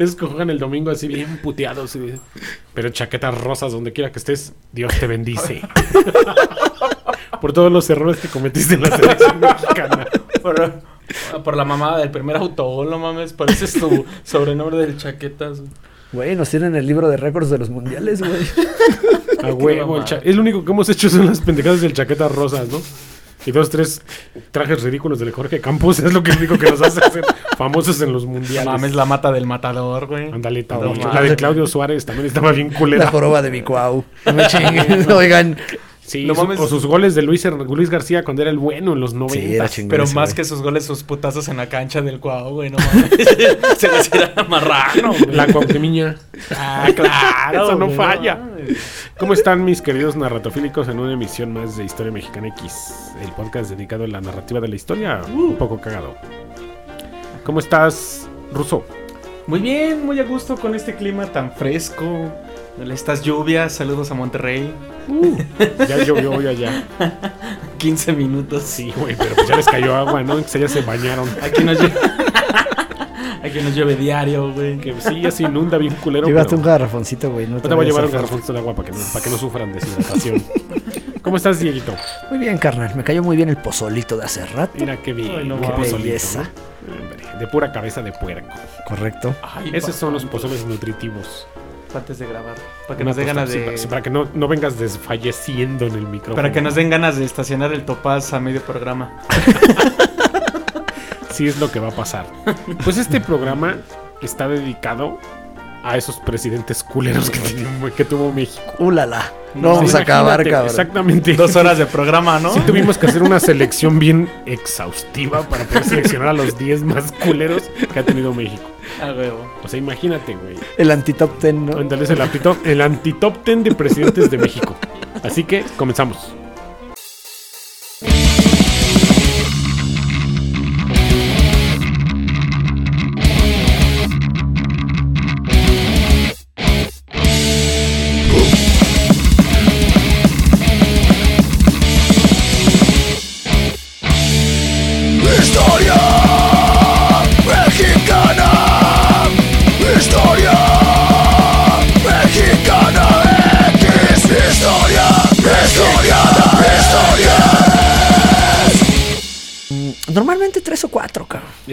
Es que juegan el domingo así bien puteados. y- pero chaquetas rosas donde quiera que estés, Dios te bendice. Por todos los errores que cometiste en la selección mexicana. Por, por la mamada del primer autogol, no mames. Por ese es tu sobrenombre del chaquetas. güey. Güey, nos tienen el libro de récords de los mundiales, güey. A huevo, el cha- es lo único que hemos hecho son las pendejadas del chaquetas rosas, ¿no? Y dos, tres trajes ridículos del Jorge Campos es lo que único que nos hace ser famosos en los mundiales. mames, la mata del matador, güey. Ándale, No. La de Claudio Suárez también estaba bien La culera. joroba de Bicuau. No me. Oigan. Sí, No su- mames. o sus goles de Luis, Luis García cuando era el bueno en los 90. Sí, era chingón. Pero más güey. que sus goles, sus putazos en la cancha del Cuau, güey, no mames. Se les era marrano, güey. La Cuauhtemiña. Ah, claro. Eso no güey, falla. ¿Cómo están mis queridos narratofílicos en una emisión más de Historia Mexicana X? El podcast dedicado a la narrativa de la historia. Un poco cagado. ¿Cómo estás, Ruso? Muy bien, muy a gusto con este clima tan fresco. Estas lluvias, saludos a Monterrey. Ya llovió hoy allá. 15 minutos. Sí, güey, pero pues ya les cayó agua, ¿no? Que ya se bañaron. Aquí nos llueve. Aquí nos llueve diario, güey. Que sí, ya se inunda bien culero. Llévate un garrafoncito, güey. No Ahorita voy a llevar un garrafón de agua para que, no, para que no sufran deshidratación. ¿Cómo estás, Dieguito? Muy bien, carnal. Me cayó muy bien el pozolito de hace rato. Mira qué bien. Ay, no qué pozolito, Belleza. De pura cabeza de puerco. Correcto. Ay, Esos son los pozoles nutritivos. Antes de grabar. Para que Una nos den ganas de. sí, para que no, no vengas desfalleciendo en el micrófono. Para que nos den ganas de estacionar el topaz a medio programa. Sí es lo que va a pasar. Pues este programa está dedicado a esos presidentes culeros que, tiene- que tuvo México. ¡Ulala! No, No vamos a acabar, cabrón. Exactamente. Dos horas de programa, ¿no? Sí tuvimos que hacer una selección bien exhaustiva para poder seleccionar a los 10 más culeros que ha tenido México. A huevo. O sea, imagínate, güey. El antitop ten, ¿no? Entonces el antitop, el antitop 10 de presidentes de México. Así que comenzamos.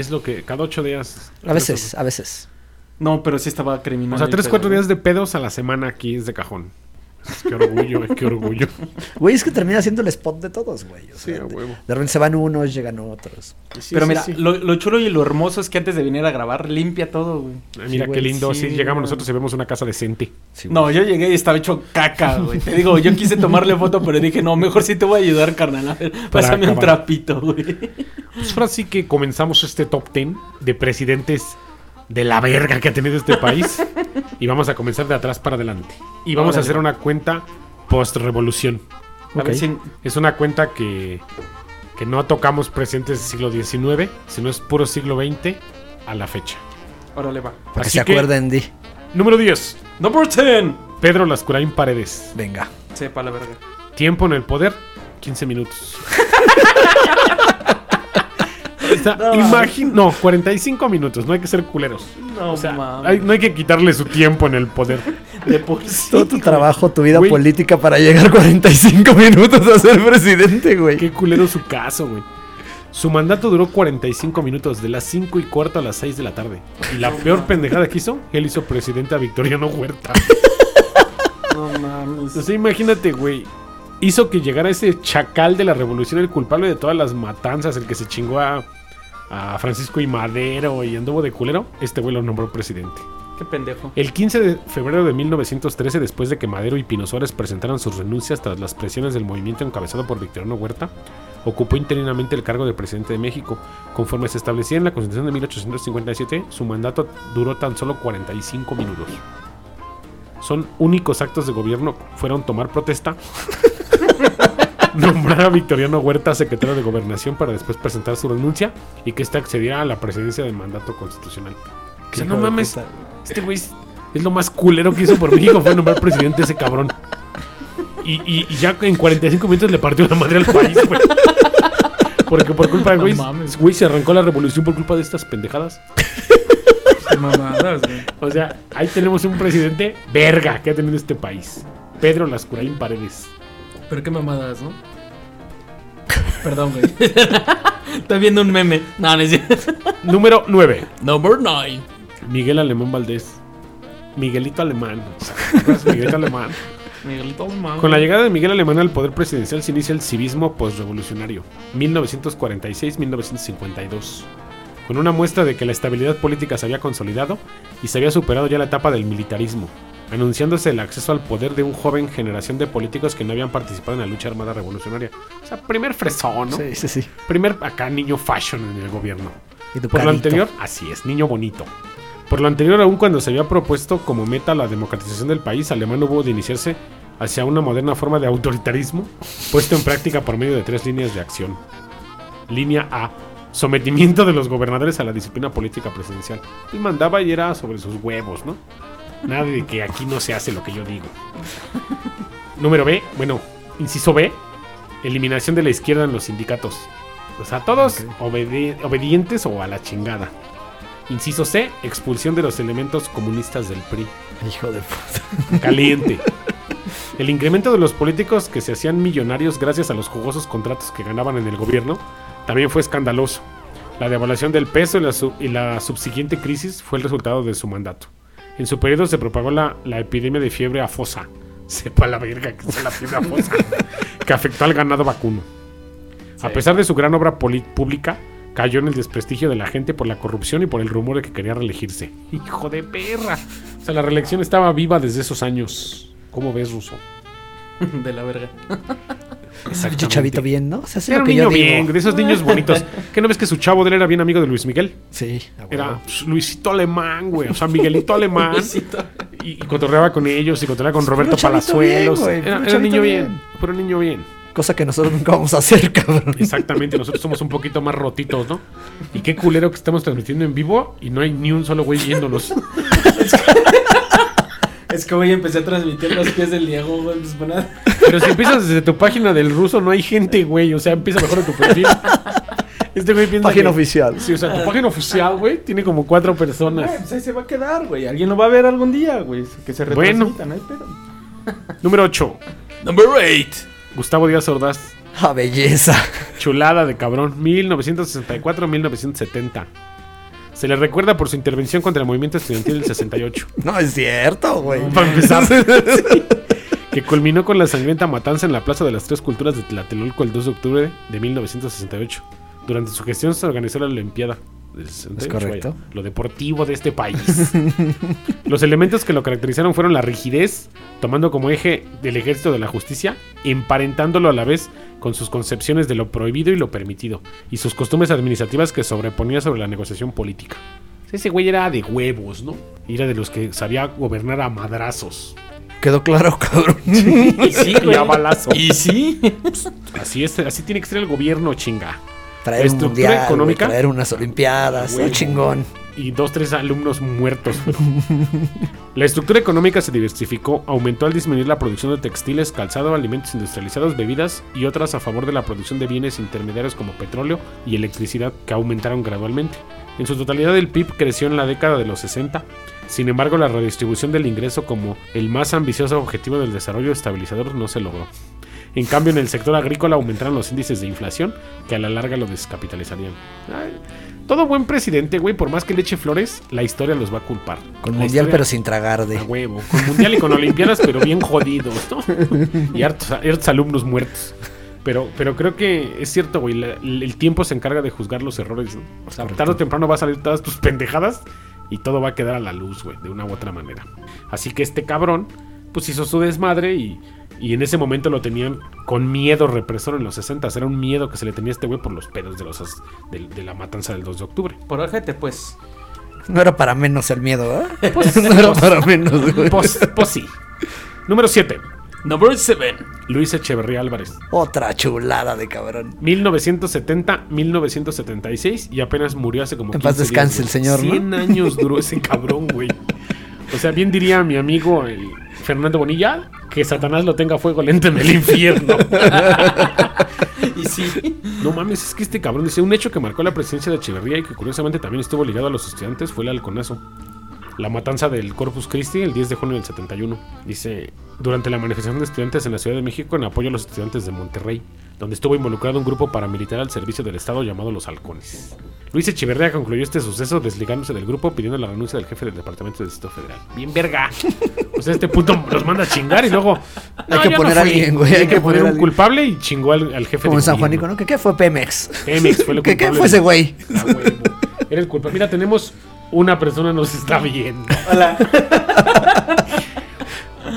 Es lo que cada ocho días. A veces, a veces. No, pero sí estaba criminal. O sea, tres, pedo, cuatro días de pedos a la semana aquí es de cajón. Qué orgullo, eh, qué orgullo. Güey, es que termina siendo el spot de todos, güey. O Sí, sea, a huevo. De repente se van unos, llegan otros. Sí, Pero sí, mira, sí. Lo, lo chulo y lo hermoso es que antes de venir a grabar, limpia todo, güey. Mira Sí, qué güey, lindo. sí, Sí, llegamos güey. nosotros y vemos una casa decente. Sí, No, yo llegué y estaba hecho caca, güey. Te digo, yo quise tomarle foto, pero dije, no, mejor sí te voy a ayudar, carnal. A ver, pásame un trapito, güey. Pues ahora sí que comenzamos este top 10 de presidentes de la verga que ha tenido este país. y vamos a comenzar de atrás para adelante. Y vamos a hacer una cuenta post-revolución. Es una cuenta que, que no tocamos presentes del siglo XIX, sino es puro siglo XX a la fecha. Órale, va. Para que se acuerden, Di. Número 10. Number 10. Pedro Lascurain Paredes. Venga. Sepa la verga. Tiempo en el poder, 15 minutos. Está- No, imagin- no, 45 minutos, no hay que ser culeros. No, O sea, mames. hay- no hay que quitarle su tiempo en el poder. De por sí. Todo tu trabajo, tu vida Güey. política para llegar 45 minutos a ser presidente, güey. Qué culero su caso, güey. Su mandato duró 45 minutos, de las 5 y cuarto a las 6 de la tarde. Y la peor pendejada que hizo, él hizo presidente a Victoriano Huerta. No mames. O sea, imagínate, güey. Hizo que llegara ese chacal de la revolución, el culpable de todas las matanzas, el que se chingó a, a Francisco y Madero y anduvo de culero. Este güey lo nombró presidente. Qué pendejo. El 15 de febrero de 1913, después de que Madero y Pino Suárez presentaran sus renuncias tras las presiones del movimiento encabezado por Victoriano Huerta, ocupó interinamente el cargo de presidente de México. Conforme se establecía en la Constitución de 1857, su mandato duró tan solo 45 minutos. Son únicos actos de gobierno fueron tomar protesta, nombrar a Victoriano Huerta secretario de Gobernación para después presentar su renuncia y que éste accediera a la presidencia del mandato constitucional. Sea, no mames, puta. este güey es, es lo más culero que hizo por México fue nombrar presidente ese cabrón. Y, y- y ya en 45 minutos le partió la madre al país, güey. Porque por culpa de No güey, mames. güey se arrancó la revolución por culpa de estas pendejadas. Mamadas, güey. O sea, ahí tenemos un presidente verga que ha tenido este país. Pedro Lascuraín Paredes. Pero qué mamadas, ¿no? Perdón, güey. Está viendo un meme. No, no es cierto. Número 9. Number 9. Miguel Alemán Valdés. Miguelito Alemán. ¿Recuerdas Miguelito Alemán. Miguelito Alemán. Con la llegada de Miguel Alemán al poder presidencial se inicia el civismo postrevolucionario, 1946-1952, con una muestra de que la estabilidad política se había consolidado y se había superado ya la etapa del militarismo, anunciándose el acceso al poder de un joven generación de políticos que no habían participado en la lucha armada revolucionaria. O sea, primer fresón, ¿no? Sí, sí, sí. Primer acá niño fashion en el gobierno. Por lo Educadito. anterior, así es, niño bonito. Por lo anterior, aún cuando se había propuesto como meta la democratización del país, Alemán hubo de iniciarse hacia una moderna forma de autoritarismo, puesto en práctica por medio de tres líneas de acción. Línea A. Sometimiento de los gobernadores a la disciplina política presidencial. Él mandaba y era sobre sus huevos, ¿no? Nada de que aquí no se hace lo que yo digo. Número B. Bueno, inciso B. Eliminación de la izquierda en los sindicatos. O sea, todos obedi- obedientes o a la chingada. Inciso C, expulsión de los elementos comunistas del PRI. Hijo de puta. Caliente. El incremento de los políticos que se hacían millonarios gracias a los jugosos contratos que ganaban en el gobierno también fue escandaloso. La devaluación del peso y la, y la subsiguiente crisis fue el resultado de su mandato. En su periodo se propagó la, la epidemia de fiebre afosa. Sepa la verga que es la fiebre afosa. que afectó al ganado vacuno. A pesar de su gran obra pública, cayó en el desprestigio de la gente por la corrupción y por el rumor de que quería reelegirse. ¡Hijo de perra! O sea, la reelección estaba viva desde esos años. ¿Cómo ves, Ruso? De la verga. Pinche chavito bien, ¿no? O sea, hace Era lo un que niño yo digo. bien, de esos niños bonitos. ¿Qué no ves que su chavo de él era bien amigo de Luis Miguel? Sí. Era pues, Luisito Alemán, güey. O sea, Miguelito Alemán. y, y cotorreaba con ellos y cotorreaba con Roberto bien, Palazuelos. güey, era, un niño bien. bien. Pero un niño bien. Cosa que nosotros nunca vamos a hacer, cabrón. Exactamente, nosotros somos un poquito más rotitos, ¿no? Y qué culero que estamos transmitiendo en vivo y no hay ni un solo güey viéndonos. Es que hoy empecé a transmitir los pies del Diego, güey. Pues bueno, Pero si empiezas desde tu página del ruso, no hay gente, güey. O sea, empieza mejor en tu perfil. Este güey piensa Página que- oficial. Sí, o sea, tu página oficial, güey, tiene como cuatro personas. pues ahí se va a quedar, güey. Alguien lo va a ver algún día, güey. Que se Bueno. retransmita, no hay pedo. Número 8. Number 8. Gustavo Díaz Ordaz. ¡Ah, belleza! Chulada de cabrón. 1964-1970. Se le recuerda por su intervención contra el movimiento estudiantil del 68. No es cierto, güey. Para empezar. Sí. Que culminó con la sangrienta matanza en la Plaza de las Tres Culturas de Tlatelolco el 2 de octubre de 1968. Durante su gestión se organizó la Olimpiada. Del 68, correcto. vaya, lo deportivo de este país. Los elementos que lo caracterizaron fueron la rigidez, tomando como eje del ejército de la justicia, emparentándolo a la vez con sus concepciones de lo prohibido y lo permitido, y sus costumbres administrativas que sobreponía sobre la negociación política. Ese güey era de huevos, ¿no? Y era de los que sabía gobernar a madrazos. Quedó claro, cabrón. Y sí, Y a balazo. Y sí. Así es, así tiene que ser el gobierno, chinga. Traer un mundial, traer unas olimpiadas. Un chingón. y dos, tres alumnos muertos. pero- la estructura económica se diversificó, aumentó al disminuir la producción de textiles, calzado, alimentos industrializados, bebidas y otras a favor de la producción de bienes intermediarios como petróleo y electricidad que aumentaron gradualmente. En su totalidad el PIB creció en la década de los 60. Sin embargo, la redistribución del ingreso como el más ambicioso objetivo del desarrollo estabilizador no se logró. En cambio, en el sector agrícola aumentaron los índices de inflación que a la larga lo descapitalizarían. Ay, todo buen presidente, güey, por más que le eche flores, la historia los va a culpar. Con La mundial, historia- pero sin tragar de. A huevo. Con mundial y con olimpiadas, pero bien jodidos, ¿no? Y hartos, hartos alumnos muertos. Pero, pero creo que es cierto, güey. la- el tiempo se encarga de juzgar los errores, ¿no? O sea, tarde o temprano va a salir todas tus pendejadas y todo va a quedar a la luz, güey, de una u otra manera. Así que este cabrón, pues hizo su desmadre y, y en ese momento lo tenían con miedo represor en los 60. Era un miedo que se le tenía a este güey por los pedos de, los, de, de la matanza del 2 de octubre. Por ojete, pues. No era para menos el miedo, ¿eh? no era para menos, güey. Pues, pues sí. Número 7. Number 7. Luis Echeverría Álvarez. Otra chulada de cabrón. 1970-1976 y apenas murió hace como En paz 15 días, descanse güey. el señor, ¿no? 100 años duró ese cabrón, güey. O sea, bien diría mi amigo el Fernando Bonilla que Satanás lo tenga fuego lento en el infierno. Y sí. No mames, es que este cabrón dice un hecho que marcó la presidencia de Echeverría y que curiosamente también estuvo ligado a los estudiantes fue el halconazo. la matanza del Corpus Christi el 10 de junio del 71. Dice, durante la manifestación de estudiantes en la Ciudad de México en apoyo a los estudiantes de Monterrey, donde estuvo involucrado un grupo paramilitar al servicio del Estado llamado Los Halcones. Luis Echeverría concluyó este suceso desligándose del grupo pidiendo la renuncia del jefe del Departamento de Distrito Federal. Bien verga. O sea, este punto los manda a chingar y luego... Hay que poner a fui. alguien, güey, Hay que poner un culpable y chingó al, al jefe Como de San. Juanico, ¿no? ¿Qué, qué fue Pemex? Pemex fue el ¿Qué, qué fue ese güey? Ah, huevo. Era el culpable. Mira, tenemos una persona nos está viendo.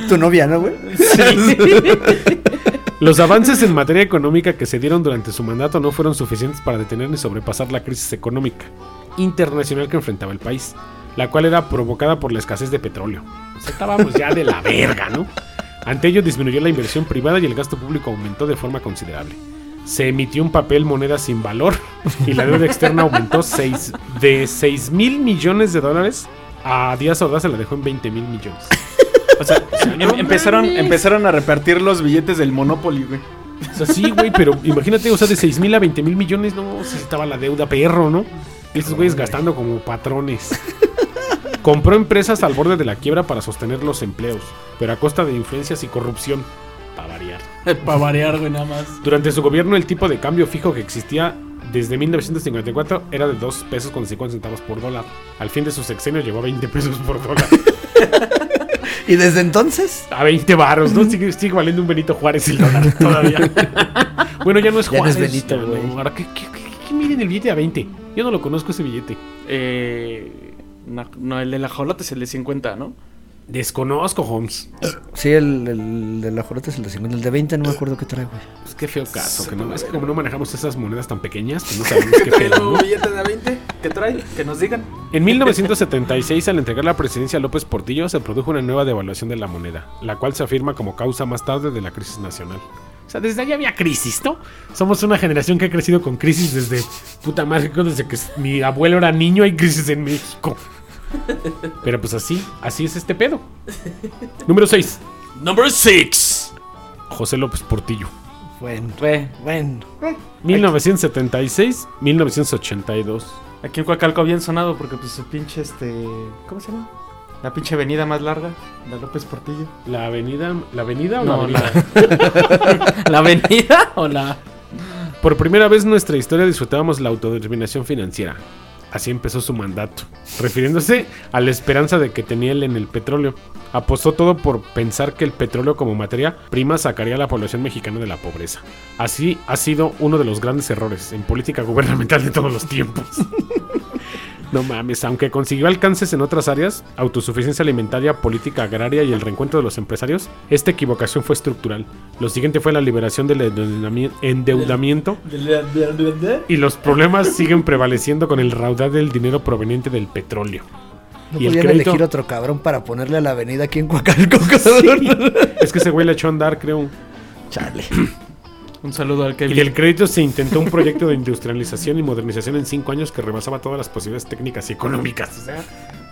Tu novia, ¿no, güey? Los avances en materia económica que se dieron durante su mandato no fueron suficientes para detener ni sobrepasar la crisis económica internacional que enfrentaba el país, la cual era provocada por la escasez de petróleo. Sea, estábamos ya de la verga, ¿no? Ante ello disminuyó la inversión privada y el gasto público aumentó de forma considerable. Se emitió un papel moneda sin valor y la deuda externa aumentó seis- de 6 mil millones de dólares a Díaz Ordaz se la dejó en 20 mil millones. O sea, em- empezaron, empezaron a repartir los billetes del Monopoly, güey. O sea, sí, güey, pero imagínate, o sea, de 6 mil a 20 mil millones, no, si estaba la deuda perro, ¿no? Y esos güeyes gastando como patrones. Compró empresas al borde de la quiebra para sostener los empleos, pero a costa de influencias y corrupción, para variar. Para variar, güey, nada más. Durante su gobierno, el tipo de cambio fijo que existía desde 1954 era de 2 pesos con 50 centavos por dólar. Al fin de su sexenio llegó a 20 pesos por dólar. Y desde entonces, A 20 baros, ¿no? Sigue, sigue valiendo un Benito Juárez el dólar todavía. bueno, ya no es Ya no es Juárez. Benito, no. güey. Ahora, ¿qué, qué, qué, qué miden el billete a 20? Yo no lo conozco ese billete. Eh, no, no, el de la jolota es el de 50, ¿no? Desconozco, Holmes. sí, el, el de la jolota es el de 50. El de 20 no me acuerdo qué trae, güey. Es que feo caso. Que no, es que como no manejamos esas monedas tan pequeñas, pues no sabemos qué pedo, ¿no? billete de 20? ¿Qué trae? Que nos digan. En 1976, al entregar la presidencia a López Portillo, se produjo una nueva devaluación de la moneda, la cual se afirma como causa más tarde de la crisis nacional. O sea, desde allá había crisis, ¿no? Somos una generación que ha crecido con crisis desde puta madre, desde que mi abuelo era niño hay crisis en México. Pero pues así, así es este pedo. Número 6. Number 6. José López Portillo. Bueno, bueno. 1976-1982. Aquí en Coacalco habían sonado porque pues su pinche este... ¿Cómo se llama? La pinche avenida más larga, la López Portillo. La avenida, ¿la avenida o No, la avenida? ¿La avenida o la.? Por primera vez en nuestra historia disfrutábamos la autodeterminación financiera. Así empezó su mandato, refiriéndose a la esperanza de que tenía él en el petróleo. Apostó todo por pensar que el petróleo como materia prima sacaría a la población mexicana de la pobreza. Así ha sido uno de los grandes errores en política gubernamental de todos los tiempos. No mames, aunque consiguió alcances en otras áreas, autosuficiencia alimentaria, política agraria y el reencuentro de los empresarios, esta equivocación fue estructural. Lo siguiente fue la liberación del endeudami- endeudamiento y los problemas siguen prevaleciendo con el raudal del dinero proveniente del petróleo. No Y el podían crédito- elegir otro cabrón para ponerle a la avenida aquí en Coacalco, cabrón. Es que ese güey le echó a andar, creo. Chale. Un saludo al Y Kevin. del crédito se intentó un proyecto de industrialización y modernización en cinco años que rebasaba todas las posibilidades técnicas y económicas. O sea,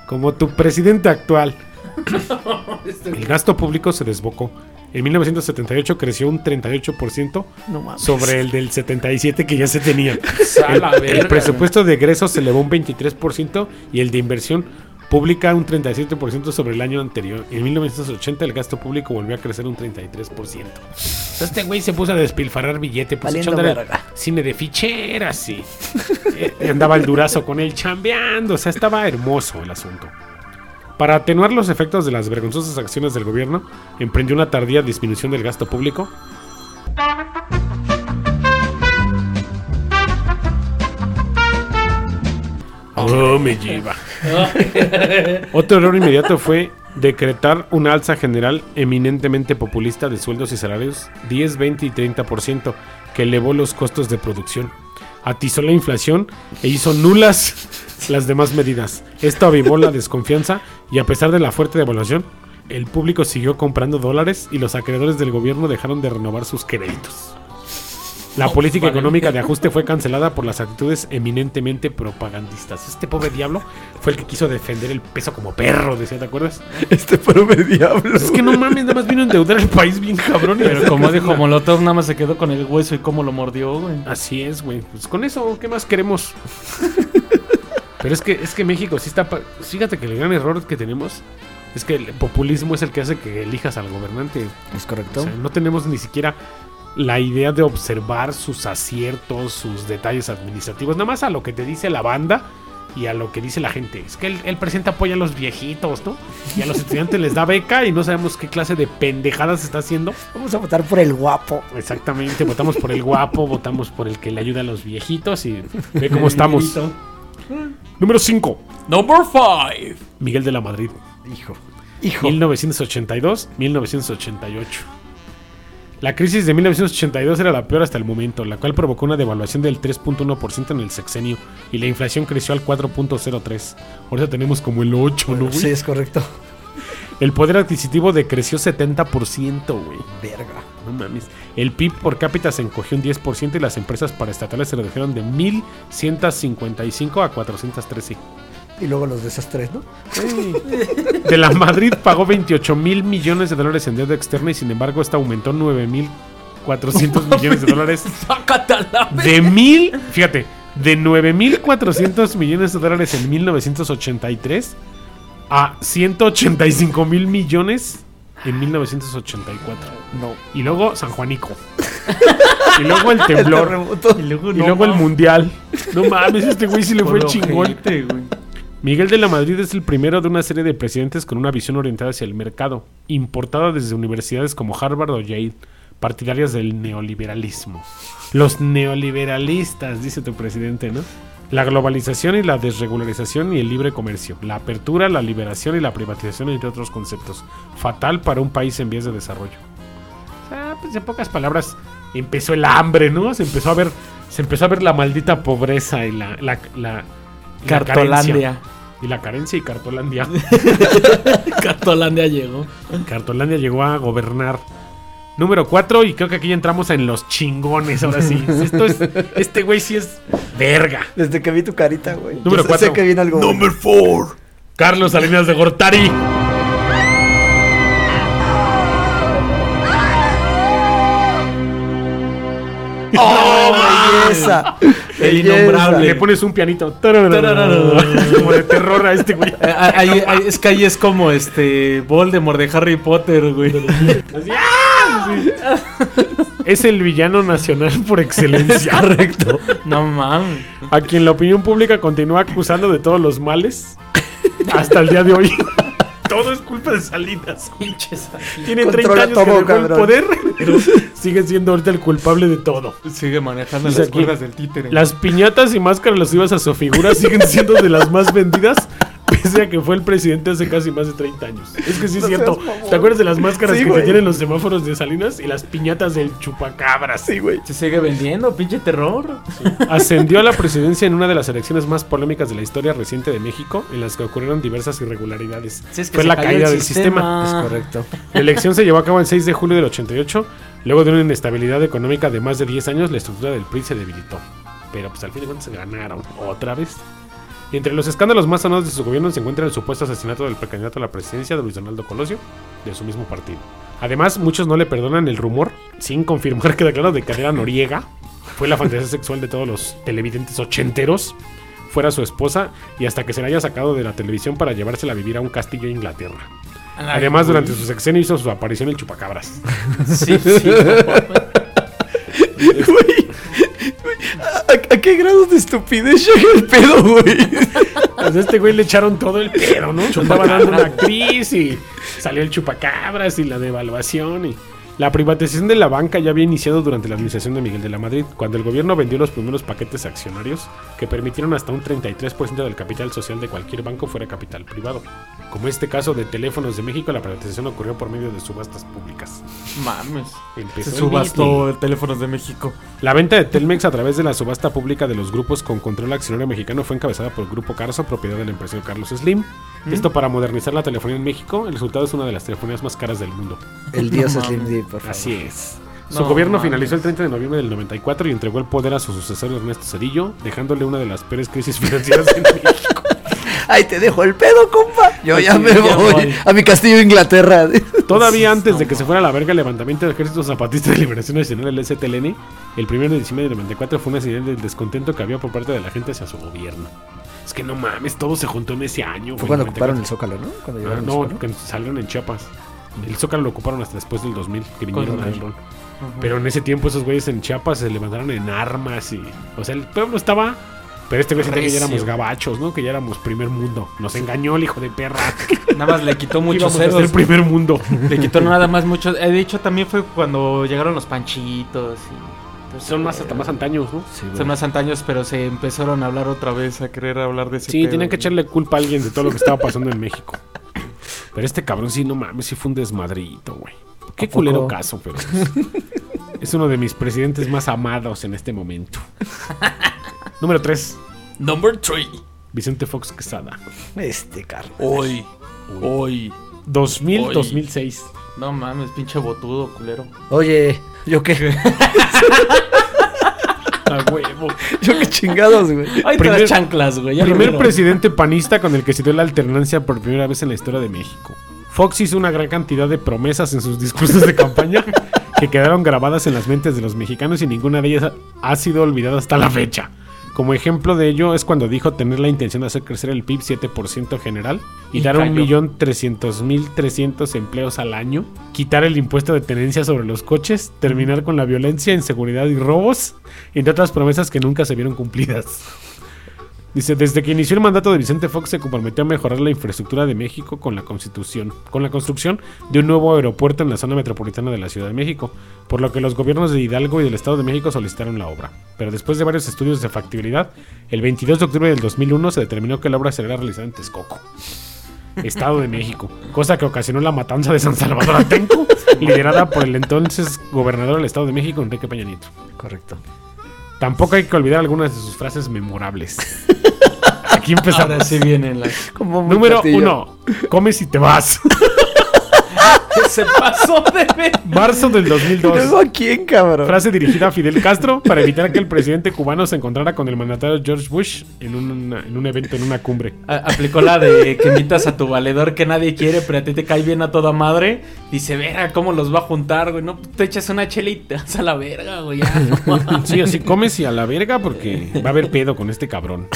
como tu presidente actual. El gasto público se desbocó. En 1978 creció un 38% No sobre el del 77 que ya se tenía. El, el presupuesto de egresos se elevó un 23% y el de inversión pública un 37% sobre el año anterior. En 1980 el gasto público volvió a crecer un 33%. Entonces, Este güey se puso a despilfarrar billete, pues verga. cine de eh, y andaba el durazo con él chambeando. O sea, estaba hermoso el asunto. Para atenuar los efectos de las vergonzosas acciones del gobierno, emprendió una tardía disminución del gasto público. Oh, me lleva. Otro error inmediato fue decretar una alza general eminentemente populista de sueldos y salarios 10, 20 y 30%, que elevó los costos de producción. Atizó la inflación e hizo nulas las demás medidas. Esto avivó la desconfianza y a pesar de la fuerte devaluación, el público siguió comprando dólares y los acreedores del gobierno dejaron de renovar sus créditos. La política vale. económica de ajuste fue cancelada por las actitudes eminentemente propagandistas. Este pobre diablo fue el que quiso defender el peso como perro, decía, ¿te acuerdas? Este pobre diablo. Es que no mames, nada más vino a endeudar el país bien cabrón. Pero como dijo. Molotov, nada más se quedó con el hueso y cómo lo mordió, güey. Así es, güey. Pues con eso, ¿qué más queremos? Pero es que, es que México sí está. pa- Fíjate que el gran error que tenemos es que el populismo es el que hace que elijas al gobernante. Es O correcto. sea, no tenemos ni siquiera la idea de observar sus aciertos, sus detalles administrativos, nada más a lo que te dice la banda y a lo que dice la gente. Es que el, el presidente apoya a los viejitos, ¿no? Y a los estudiantes les da beca y no sabemos qué clase de pendejadas está haciendo. Vamos a votar por el guapo. Exactamente, votamos por el guapo, votamos por el que le ayuda a los viejitos y ve cómo estamos. Número 5. Number 5. Miguel de la Madrid. Hijo. Hijo. 1982-1988. La crisis de 1982 era la peor hasta el momento, la cual provocó una devaluación del 3.1% en el sexenio y la inflación creció al 4.03. Ahorita tenemos como el 8, ¿no, güey? Sí, es correcto. El poder adquisitivo decreció 70%, güey. Verga. No mames. El PIB por cápita se encogió un 10% y las empresas paraestatales se redujeron de 1.155 a 413. Y luego los desastres, ¿no? De la Madrid pagó 28 mil millones de dólares en deuda externa y sin embargo esta aumentó 9 mil 400 millones de dólares. De mil, fíjate, de 9 mil 400 millones de dólares en 1983 a 185 mil millones en 1984. No. Y luego San Juanico. Y luego el temblor. Terremoto. Y luego, Y luego el mundial. No mames, este güey sí le fue chingón. ojete, güey. Miguel de la Madrid es el primero de una serie de presidentes con una visión orientada hacia el mercado, importada desde universidades como Harvard o Yale, partidarias del neoliberalismo. Los neoliberalistas, dice tu presidente, ¿no? La globalización y la desregularización y el libre comercio, la apertura, la liberación y la privatización, entre otros conceptos. Fatal para un país en vías de desarrollo. O sea, pues en pocas palabras, empezó el hambre, ¿no? Se empezó a ver, se empezó a ver la maldita pobreza y la, la, la-. Cartolandia. Y la carencia y Cartolandia. Cartolandia llegó. Cartolandia llegó a gobernar. Número 4, y creo que aquí ya entramos en los chingones, ahora sí. Esto es, este güey sí es verga. Desde que vi tu carita, güey. Número Yo sé- cuatro. Sé que viene algo. Number four. Carlos Salinas de Gortari. ¡Oh, belleza! El innombrable. Le pones un pianito. Como de terror a este güey. Eh, ahí- ahí- es que ahí es como este Voldemort de Harry Potter, güey. Así, ¡ah! Sí. Es el villano nacional por excelencia. Correcto. No mames. A quien la opinión pública continúa acusando de todos los males hasta el día de hoy. Todo es culpa de Salinas. Pinches. Tiene 30 Controla años todo, que dejó el poder, pero sigue siendo ahorita el culpable de todo. Sigue manejando Dice las cuerdas del títere. Las piñatas y máscaras las a su figura siguen siendo de las más vendidas, pese a que fue el presidente hace casi más de 30 años. Es que sí es No cierto. ¿Te acuerdas de las máscaras Sí, que te tienen los semáforos de Salinas y las piñatas del chupacabras? Sí, güey. Se sigue vendiendo, pinche terror. Ascendió a la presidencia en una de las elecciones más polémicas de la historia reciente de México, en las que ocurrieron diversas irregularidades. Sí, es que fue se la caída el del sistema. sistema. Es correcto. La elección se llevó a cabo el 6 de julio del 88. Luego de una inestabilidad económica de más de 10 años, la estructura del PRI se debilitó. Pero pues al fin de cuentas se ganaron otra vez. Y entre los escándalos más sonados de su gobierno se encuentra el supuesto asesinato del precandidato a la presidencia de Luis Donaldo Colosio, de su mismo partido. Además, muchos no le perdonan el rumor, sin confirmar que claro, de que Adela Noriega fue la fantasía sexual de todos los televidentes ochenteros, fuera su esposa, y hasta que se la haya sacado de la televisión para llevársela a vivir a un castillo en Inglaterra. Además, durante su sexenio hizo su aparición en Chupacabras. Sí, sí. Güey. ¿A, a qué grados de estupidez llega el pedo, güey? Pues a este güey le echaron todo el pedo, ¿no? Estaba dando una actriz y salió el chupacabras y la devaluación y... La privatización de la banca ya había iniciado durante la administración de Miguel de la Madrid, cuando el gobierno vendió los primeros paquetes accionarios que permitieron hasta un 33% del capital social de cualquier banco fuera capital privado. Como este caso de Teléfonos de México, la privatización ocurrió por medio de subastas públicas. Mames. Empezó Se el subastó teléfonos de México. La venta de Telmex a través de la subasta pública de los grupos con control accionario mexicano fue encabezada por el Grupo Carso, propiedad del empresario Carlos Slim. Esto para modernizar la telefonía en México. El resultado es una de las telefonías más caras del mundo. El dios No Slim por favor. Así es. Su No gobierno mames. finalizó el 30 de noviembre del 94 y entregó el poder a su sucesor Ernesto Cedillo, dejándole una de las peores crisis financieras en México. Ay, te dejo el pedo, compa. Yo ya me ya voy voy. a mi castillo de Inglaterra. Todavía antes de que se fuera a la verga el levantamiento del Ejército Zapatista de Liberación Nacional, el STLN, el 1 de diciembre del 94 fue una señal del descontento que había por parte de la gente hacia su gobierno. Es que no mames, todo se juntó en ese año. Fue güey, cuando 94. ocuparon el Zócalo, ¿no? Cuando Ah, no, Zócalo. que salieron en Chiapas. El Zócalo lo ocuparon hasta después del 2000, que vinieron a Con- rol. Pero en ese tiempo esos güeyes en Chiapas se levantaron en armas y... O sea, el pueblo estaba... Pero este güey sentía que ya éramos gabachos, ¿no? Que ya éramos primer mundo. Nos engañó el hijo de perra. Nada más le quitó muchos Íbamos a ser ceros. primer mundo. Le quitó nada más muchos. eh, de hecho, también fue cuando llegaron los panchitos. Y, Son más hasta más antaños, ¿no? Sí. Son más antaños, pero se empezaron a hablar otra vez, a querer hablar de ese Sí, pedo, tenían que echarle culpa a alguien de todo lo que estaba pasando en México. Pero este cabrón sí, no mames, sí fue un desmadrito, güey. Qué culero caso, pero... es uno de mis presidentes más amados en este momento. Número 3. Number 3. Vicente Fox Quesada. Este carro. Hoy. Hoy. 2000, Oy. 2006. No mames, pinche botudo, culero. Oye, ¿yo qué? A huevo. ¿Yo qué chingados, güey? Ay, Primer- las chanclas, güey. Primer presidente panista con el que se dio la alternancia por primera vez en la historia de México. Fox hizo una gran cantidad de promesas en sus discursos de campaña que quedaron grabadas en las mentes de los mexicanos y ninguna de ellas ha sido olvidada hasta la fecha. Como ejemplo de ello es cuando dijo tener la intención de hacer crecer el PIB 7% general y, Y dar un cayó. millón trescientos mil trescientos empleos al año, quitar el impuesto de tenencia sobre los coches, terminar con la violencia, inseguridad y robos, entre otras promesas que nunca se vieron cumplidas. Dice, desde que inició el mandato de Vicente Fox se comprometió a mejorar la infraestructura de México con la constitución, con la construcción de un nuevo aeropuerto en la zona metropolitana de la Ciudad de México, por lo que los gobiernos de Hidalgo y del Estado de México solicitaron la obra. Pero después de varios estudios de factibilidad, el 22 de octubre del 2001 se determinó que la obra sería realizada en Texcoco. Estado de México, cosa que ocasionó la matanza de San Salvador Atenco, liderada por el entonces gobernador del Estado de México, Enrique Peña Nieto. Correcto. Tampoco hay que olvidar algunas de sus frases memorables. Aquí empezamos. Ahora sí vienen las. Como Número platillo. uno, comes y te vas. Se pasó de ver. Marzo del 2002. ¿Luego a quién, cabrón? Frase dirigida a Fidel Castro para evitar que el presidente cubano se encontrara con el mandatario George Bush en un, en un evento, en una cumbre. A- Aplicó la de que invitas a tu valedor que nadie quiere, pero a ti te cae bien a toda madre. Dice, verga, ¿cómo los va a juntar, güey? No, te echas una chela y te vas a la verga, güey. ya. Sí, así comes y a la verga porque va a haber pedo con este cabrón.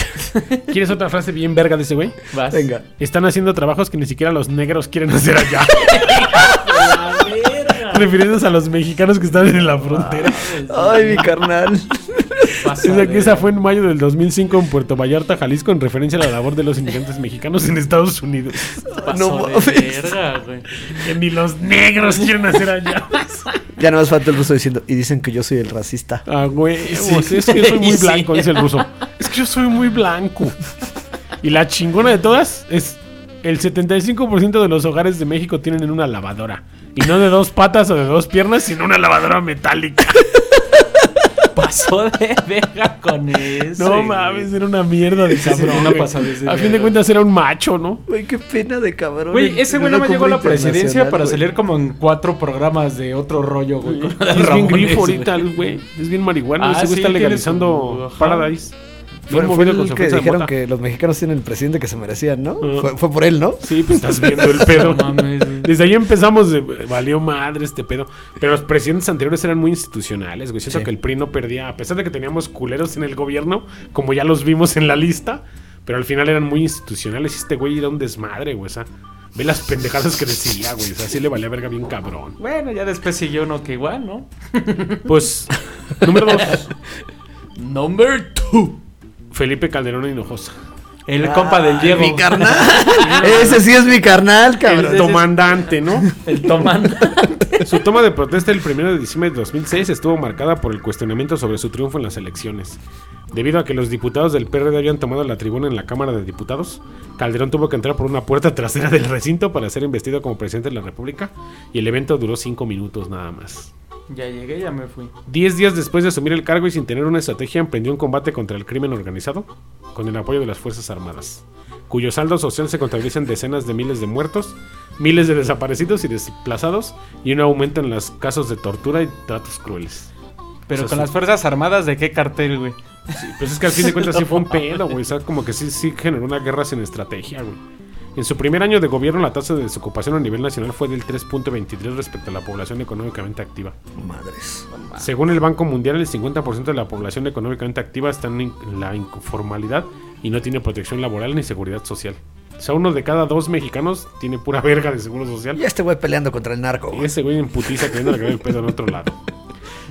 ¿Quieres otra frase bien verga de ese güey? Vas. Venga. Están haciendo trabajos que ni siquiera los negros quieren hacer allá. A la verga. Refiriéndose a los mexicanos que están en la frontera. Ay, mi carnal. Pasa Esa, de- esa fue en mayo del 2005 en Puerto Vallarta, Jalisco, en referencia a la labor de los inmigrantes mexicanos en Estados Unidos. pasó No de mames. verga, güey. Que ni los negros quieren hacer allá. Ya no más falta el ruso diciendo, y dicen que yo soy el racista. Ah, güey. Sí. Es que yo soy muy Sí. blanco, dice el ruso. Es que yo soy muy blanco. Y la chingona de todas es el 75% de los hogares de México tienen una lavadora. Y no de dos patas o de dos piernas, sino una lavadora metálica. Pasó de verga con eso. No mames, era una mierda de sí, cabrón. una güey. pasadez de A fin de cuentas era un macho, ¿no? Güey, qué pena de cabrón. Güey, ese güey no me llegó a la presidencia para internacional, salir como en cuatro programas de otro rollo, güey. de Es bien Ramones, grifo güey. ahorita, güey. Es bien marihuana. Ah, Ese güey sí, está legalizando. Paradise. Fue, fue el que dijeron que los mexicanos tienen el presidente que se merecían, ¿no? Ah. Fue, fue por él, ¿no? Sí, pues estás viendo el pedo. No mames, güey. Desde ahí empezamos, de, valió madre este pedo. Pero los presidentes anteriores eran muy institucionales, güey. Siento Sí. que el PRI no perdía, a pesar de que teníamos culeros en el gobierno, como ya los vimos en la lista, pero al final eran muy institucionales y este güey era un desmadre, güey. O sea, ve las pendejadas que decía, güey. O sea, sí le valía verga bien cabrón. Bueno, ya después siguió uno que igual, ¿no? Pues, número dos, Number two. Felipe Calderón Hinojosa. El compa del Diego. Mi carnal. Ese sí es mi carnal, cabrón. El comandante, ¿no? El tomando. Su toma de protesta el 1 de diciembre de 2006 estuvo marcada por el cuestionamiento sobre su triunfo en las elecciones. Debido a que los diputados del PRD habían tomado la tribuna en la Cámara de Diputados, Calderón tuvo que entrar por una puerta trasera del recinto para ser investido como presidente de la República y el evento duró cinco minutos nada más. Ya llegué, ya me fui. Diez días después de asumir el cargo y sin tener una estrategia, emprendió un combate contra el crimen organizado con el apoyo de las Fuerzas Armadas, cuyo saldo social se contabiliza en decenas de miles de muertos, miles de desaparecidos y desplazados y un aumento en los casos de tortura y tratos crueles. Pero O sea, con sí. las Fuerzas Armadas, ¿de qué cartel, güey? Pues es que al fin de cuentas sí fue un pedo, güey. O sea, como que sí, sí generó una guerra sin estrategia, güey. En su primer año de gobierno, la tasa de desocupación a nivel nacional fue del 3.23 respecto a la población económicamente activa. Madres. Según el Banco Mundial, el 50% de la población económicamente activa está en la informalidad, y no tiene protección laboral ni seguridad social. O sea, uno de cada dos mexicanos tiene pura verga de seguro social. Y este güey peleando contra el narco. Y ese güey en putiza queriendo el pedo en otro lado.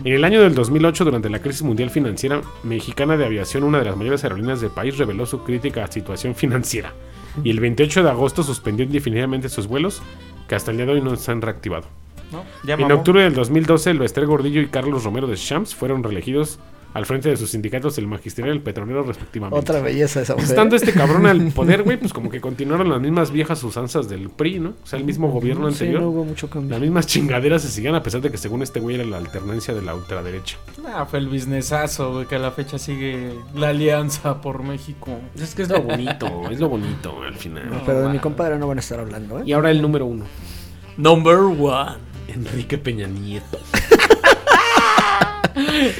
En el año del 2008, durante la crisis mundial financiera mexicana de aviación, una de las mayores aerolíneas del país reveló su crítica situación financiera. Y el 28 de agosto suspendió indefinidamente sus vuelos, que hasta el día de hoy no se han reactivado. En octubre del 2012, el Bester Gordillo y Carlos Romero de Shams fueron reelegidos al frente de sus sindicatos, el magisterial y el petrolero, respectivamente. Otra belleza esa mujer. Estando este cabrón al poder, güey, pues como que continuaron las mismas viejas usanzas del PRI, ¿no? O sea, el mismo gobierno Sí, anterior. no hubo mucho cambio. Las mismas chingaderas se siguen a pesar de que según este güey era la alternancia de la ultraderecha. Ah, fue el businessazo, güey, que a la fecha sigue la alianza por México. Es que es lo bonito, es lo bonito al final. No, pero de mi compadre no van a estar hablando, ¿eh? Y ahora el número uno, Number one. Enrique Peña Nieto.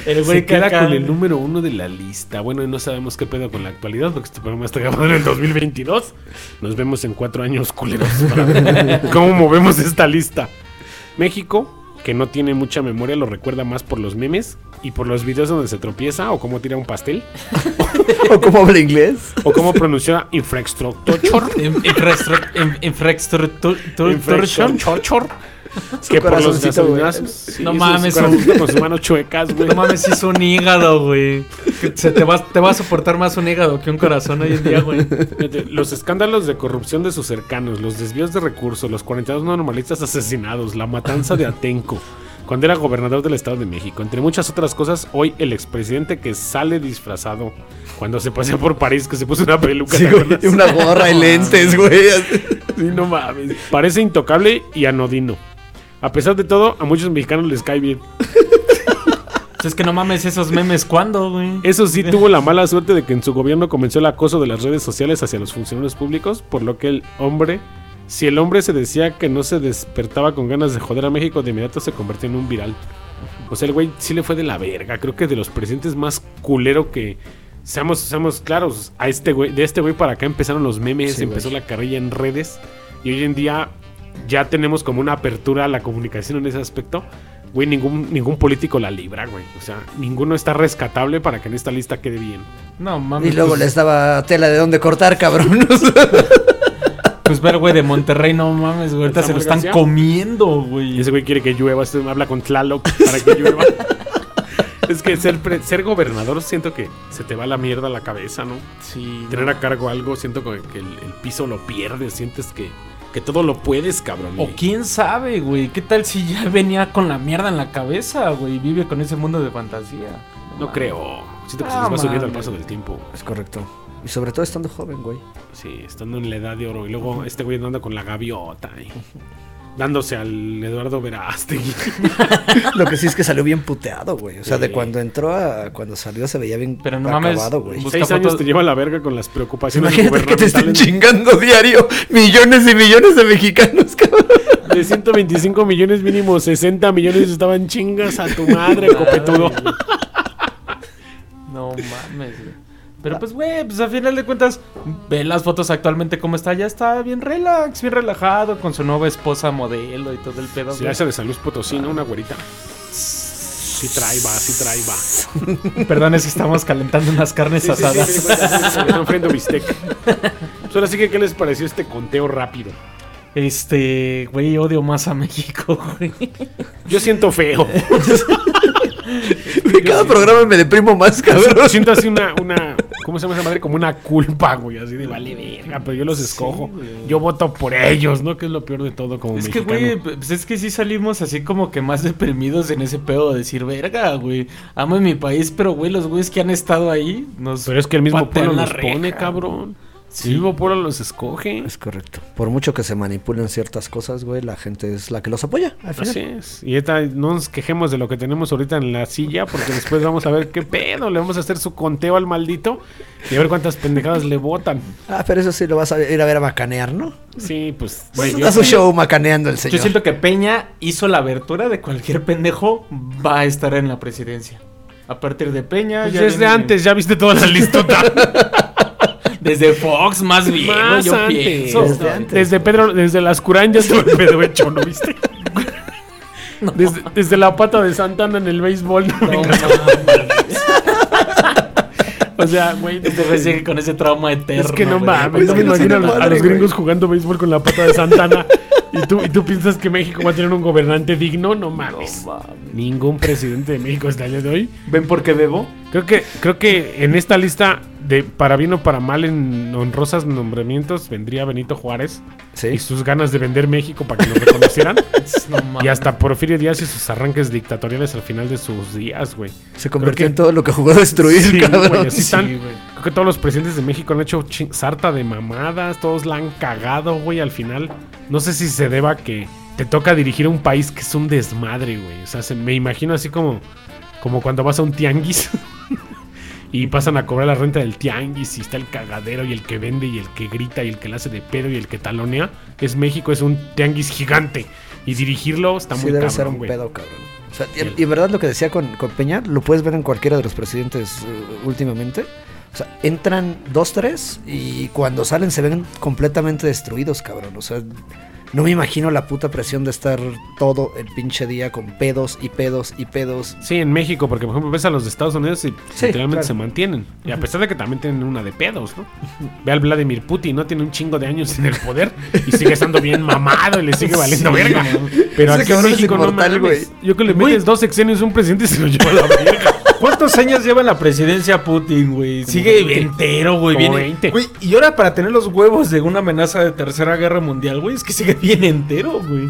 El Se güey que queda acá- con el número uno de la lista. Bueno, y no sabemos qué pedo con la actualidad, porque este programa está grabado en el 2022. Nos vemos en cuatro años, culeros, para ver cómo movemos esta lista. México, que no tiene mucha memoria, lo recuerda más por los memes y por los videos donde se tropieza o cómo tira un pastel ¿O cómo habla inglés? o cómo pronuncia infraestructure. Infraestructure. Que por los sí, No mames, con sus manos chuecas, güey. No mames, hizo un hígado, güey. Se te va, te va a soportar más un hígado que un corazón hoy en día, güey. Los escándalos de corrupción de sus cercanos, los desvíos de recursos, los 42 normalistas asesinados, la matanza de Atenco, cuando era gobernador del Estado de México, entre muchas otras cosas, hoy el expresidente que sale disfrazado cuando se pasea por París, que se puso una peluca, Sí, ¿te güey. Una gorra y lentes, güey. Sí, no mames. Parece intocable y anodino. A pesar de todo, a muchos mexicanos les cae bien. Es que no mames esos memes, ¿cuándo, güey? Eso sí, tuvo la mala suerte de que en su gobierno comenzó el acoso de las redes sociales hacia los funcionarios públicos, por lo que el hombre, si el hombre se decía que no se despertaba con ganas de joder a México, de inmediato se convirtió en un viral. O sea, el güey sí le fue de la verga. Creo que de los presidentes más culero que. Seamos, seamos claros, a este güey, de este güey para acá empezaron los memes, Sí, empezó güey. la carrilla en redes. Y hoy en día ya tenemos como una apertura a la comunicación en ese aspecto. Güey, ningún, ningún político la libra, güey. O sea, ninguno está rescatable para que en esta lista quede bien. No mames. Y luego pues, les daba tela de dónde cortar, cabrón. Pues ver, güey, de Monterrey, no mames, güey. Ahorita se lo están García. comiendo, güey. ese güey quiere que llueva, este habla con Tlaloc para que llueva. es que ser, pre- ser gobernador siento que se te va la mierda a la cabeza, ¿no? Sí. Tener a cargo algo, siento que, que el, el piso lo pierdes, sientes que, que todo lo puedes, cabrón. O quién sabe, güey. ¿Qué tal si ya venía con la mierda en la cabeza, güey? Vive con ese mundo de fantasía. No creo. Siento que se Ah, les va subiendo al paso del tiempo. Es correcto. Y sobre todo estando joven, güey. Sí, estando en la edad de oro. Y luego este güey anda con la gaviota dándose al Eduardo Verástegui. Lo que sí es que salió bien puteado, güey. O sea, de Sí. cuando entró a cuando salió se veía bien Pero no mames, acabado, güey. Seis fotos- años te lleva la verga con las preocupaciones Imagínate que te estén chingando diario millones y millones de mexicanos, cabrón. De 125 millones mínimo, 60 millones estaban chingas a tu madre, copetudo. No mames, güey. Pero pues, güey, pues a final de cuentas, ve las fotos actualmente cómo está. Ya está bien relax, bien relajado, con su nueva esposa modelo y todo el pedo. Güey. hace de San Luis Potosí, ¿no? Una güerita. Sí trae, va, sí trae, va. Perdón, es que estamos calentando unas carnes asadas. Están friendo bistec. Pues ahora sí que, ¿qué les pareció este conteo rápido? Este, güey, odio más a México, güey. Yo siento feo. Cada programa me deprimo más, cabrón. Siento así una, una, ¿cómo se llama esa madre? Como una culpa, güey, así de vale verga, pero yo los escojo. yo voto por ellos, ¿no? Que es lo peor de todo como Es que, güey, pues es que sí salimos así como que más deprimidos en ese pedo de decir, verga, güey, amo mi país, pero, güey, los güeyes que han estado ahí nos Pero es que el mismo pueblo los pone, cabrón. Sí. El mismo pueblo los escoge. Es correcto. Por mucho que se manipulen ciertas cosas, güey, la gente es la que los apoya. Al final. Así es. Y esta, no nos quejemos de lo que tenemos ahorita en la silla, porque después vamos a ver qué pedo. Le vamos a hacer su conteo al maldito y a ver cuántas pendejadas le votan. Ah, pero eso sí lo vas a ir a ver a macanear, ¿no? Sí, pues. güey, Bueno, a su show macaneando el señor. Yo siento que Peña hizo la abertura de cualquier pendejo va a estar en la presidencia. A partir de Peña. pues ya desde viene- antes, ya viste toda la listota. Desde Fox, más bien. Más yo antes. pienso. Desde antes. Desde Pedro, desde las Curán ya estuvo el pedo hecho, ¿no viste? Desde, desde la pata de Santana en el béisbol. ¿no? No, mames. O sea, güey, te güey sigue con ese trauma eterno. Es que no mames, no me no imagino a los, gringos jugando béisbol con la pata de Santana. ¿Y tú, y tú piensas que México va a tener un gobernante digno, no mames. Ningún presidente de México hasta el día de hoy. ¿Ven por qué bebo? Creo que, creo que en esta lista de para bien o para mal en honrosas nombramientos vendría Benito Juárez y Sí. sus ganas de vender México para que lo reconocieran. No y hasta Porfirio Díaz y sus arranques dictatoriales al final de sus días, güey. Se convirtió que- en todo lo que jugó a destruir, Sí, cabrón. así. Sí. Creo que todos los presidentes de México han hecho sarta de mamadas, todos la han cagado, güey, al final. No sé si se deba a que te toca dirigir un país que es un desmadre, güey. O sea, se- me imagino así como, como cuando vas a un tianguis y pasan a cobrar la renta del tianguis y está el cagadero y el que vende y el que grita y el que le hace de pedo y el que talonea. Es México, es un tianguis gigante. Y dirigirlo está Sí, muy debe cabrón, ser un pedo, cabrón. O sea, y, y en verdad lo que decía con, con Peña, lo puedes ver en cualquiera de los presidentes eh, últimamente. O sea, entran dos, tres y cuando salen se ven completamente destruidos, cabrón. O sea, no me imagino la puta presión de estar todo el pinche día con pedos y pedos y pedos. Sí, en México, porque por ejemplo ves a los de Estados Unidos y Sí, literalmente claro. se mantienen. Y a pesar de que también tienen una de pedos, ¿no? Ve al Vladimir Putin, ¿no? Tiene un chingo de años en el poder y sigue estando bien mamado y le sigue valiendo Sí, verga. Pero aquí en México no mames. güey. Yo que le metes dos sexenios a un presidente y se lo lleva a la verga. ¿Cuántos años lleva en la presidencia Putin, güey? Sigue 20. entero, güey. Como Viene, 20. güey. Y ahora para tener los huevos de una amenaza de tercera guerra mundial, güey, es que sigue bien entero, güey.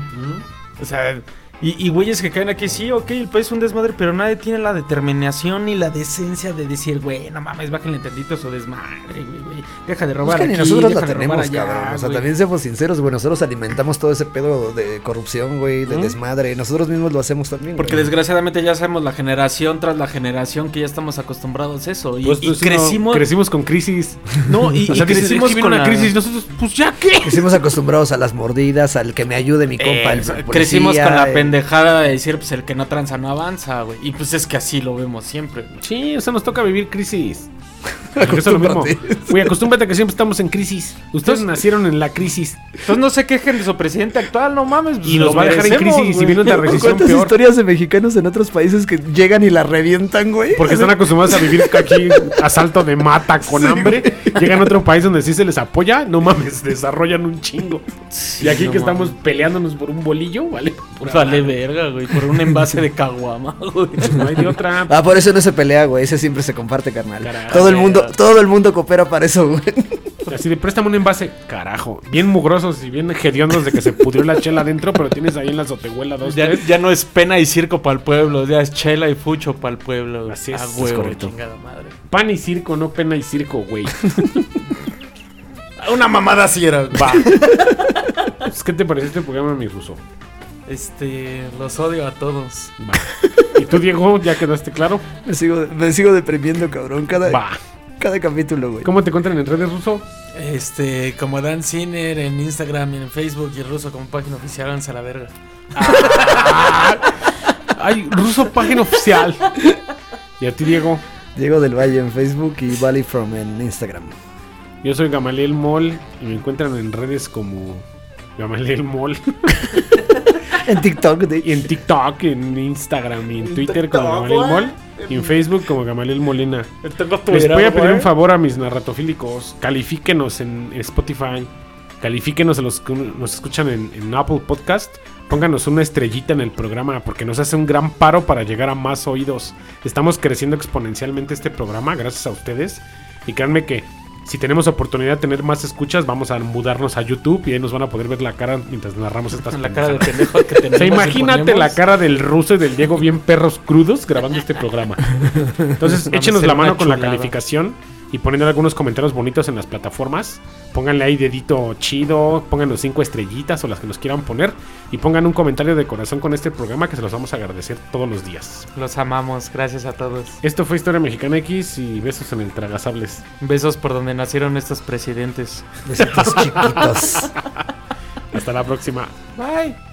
O sea, y, y güeyes que caen aquí, sí, ok, el país es un desmadre, pero nadie tiene la determinación ni la decencia de decir, güey, no mames, bájenle tantito a su desmadre, güey, güey. Deja de Es robar que ni aquí, nosotros la tenemos, allá, cabrón. O sea, güey. también seamos sinceros, güey. Nosotros alimentamos todo ese pedo de corrupción, güey, de desmadre. Nosotros mismos lo hacemos también. Porque güey. desgraciadamente ya sabemos la generación tras la generación que ya estamos acostumbrados a eso. Y, Pues, y pues, no, crecimos. crecimos con crisis. No, y, O sea, y dices, crecimos "Es que con una la- crisis. Nosotros, pues ya qué. Crecimos acostumbrados a las mordidas, al que me ayude mi compa. Eh, el policía, crecimos con la eh. Pendejada de decir, pues el que no tranza no avanza, güey. Y pues es que así lo vemos siempre. güey. Sí, o sea, nos toca vivir crisis. Porque eso es lo mismo. Acostúmbrate. Güey, acostúmbrate que siempre estamos en crisis. Ustedes nacieron en la crisis. Entonces no se quejen de su presidente actual, no mames. pues, Y los lo va a dejar en crisis y viene otra recesión ¿Cuántas peor. historias de mexicanos en otros países que llegan y la revientan, güey? Porque están acostumbrados a vivir aquí asalto de mata con hambre. Llegan a otro país donde sí se les apoya. No mames, desarrollan un chingo. y aquí no que estamos mames. peleándonos por un bolillo, ¿vale? Pura Vale verga, güey, por un envase de caguama, güey. No hay de otra. Ah, por eso no se pelea, güey. Ese siempre se comparte, carnal. Carajo. todo el mundo, todo el mundo coopera para eso, güey. Así de préstame un envase. Carajo. Bien mugrosos y bien hediondos de que se pudrió la chela adentro, pero tienes ahí en la sotehuela dos, Ya, tres. ya no es pena y circo para el pueblo, ya es chela y fucho para el pueblo. güey. Así es, A es huevo, correcto. chingada madre. Pan y circo, no pena y circo, güey. Una mamada así era. Va. Pues, ¿Qué te pareció este programa, mi ruso? Este, los odio a todos. ¿Y tú, Diego, ya quedaste claro? Me sigo, me sigo deprimiendo, cabrón. Cada, cada capítulo, güey. ¿Cómo te encuentran en redes, ruso? Este, como Dan Ciner en Instagram y en Facebook y Ruso como página oficial, háganse a la verga. Ay, ruso página oficial. ¿Y a ti, Diego? Diego del Valle en Facebook y Valley From en Instagram. Yo soy Gamaliel Mol y me encuentran en redes como Gamaliel Mol. En TikTok, de- Y en TikTok, en Instagram y en Twitter como Gamaliel Mol. Y en Facebook como Gamaliel Molina. Les voy a pedir un favor a mis narratofílicos. Califíquenos en Spotify. Califíquenos a los que nos escuchan en, en Apple Podcast. Pónganos una estrellita en el programa porque nos hace un gran paro para llegar a más oídos. Estamos creciendo exponencialmente este programa gracias a ustedes. Y créanme que si tenemos oportunidad de tener más escuchas, vamos a mudarnos a YouTube y ahí nos van a poder ver la cara mientras narramos estas La cara de pendejadas. pendejo que tenemos. O sea, imagínate la cara del ruso y del Diego bien perros crudos grabando este programa. Entonces, échenos la mano con la calificación y poniendo algunos comentarios bonitos en las plataformas. Pónganle ahí dedito chido, pónganos cinco estrellitas o las que nos quieran poner y pongan un comentario de corazón con este programa que se los vamos a agradecer todos los días. Los amamos, gracias a todos. Esto fue Historia Mexicana X y besos en el Tragasables. Besos por donde nacieron estos presidentes. Besitos chiquitos. Hasta la próxima. Bye.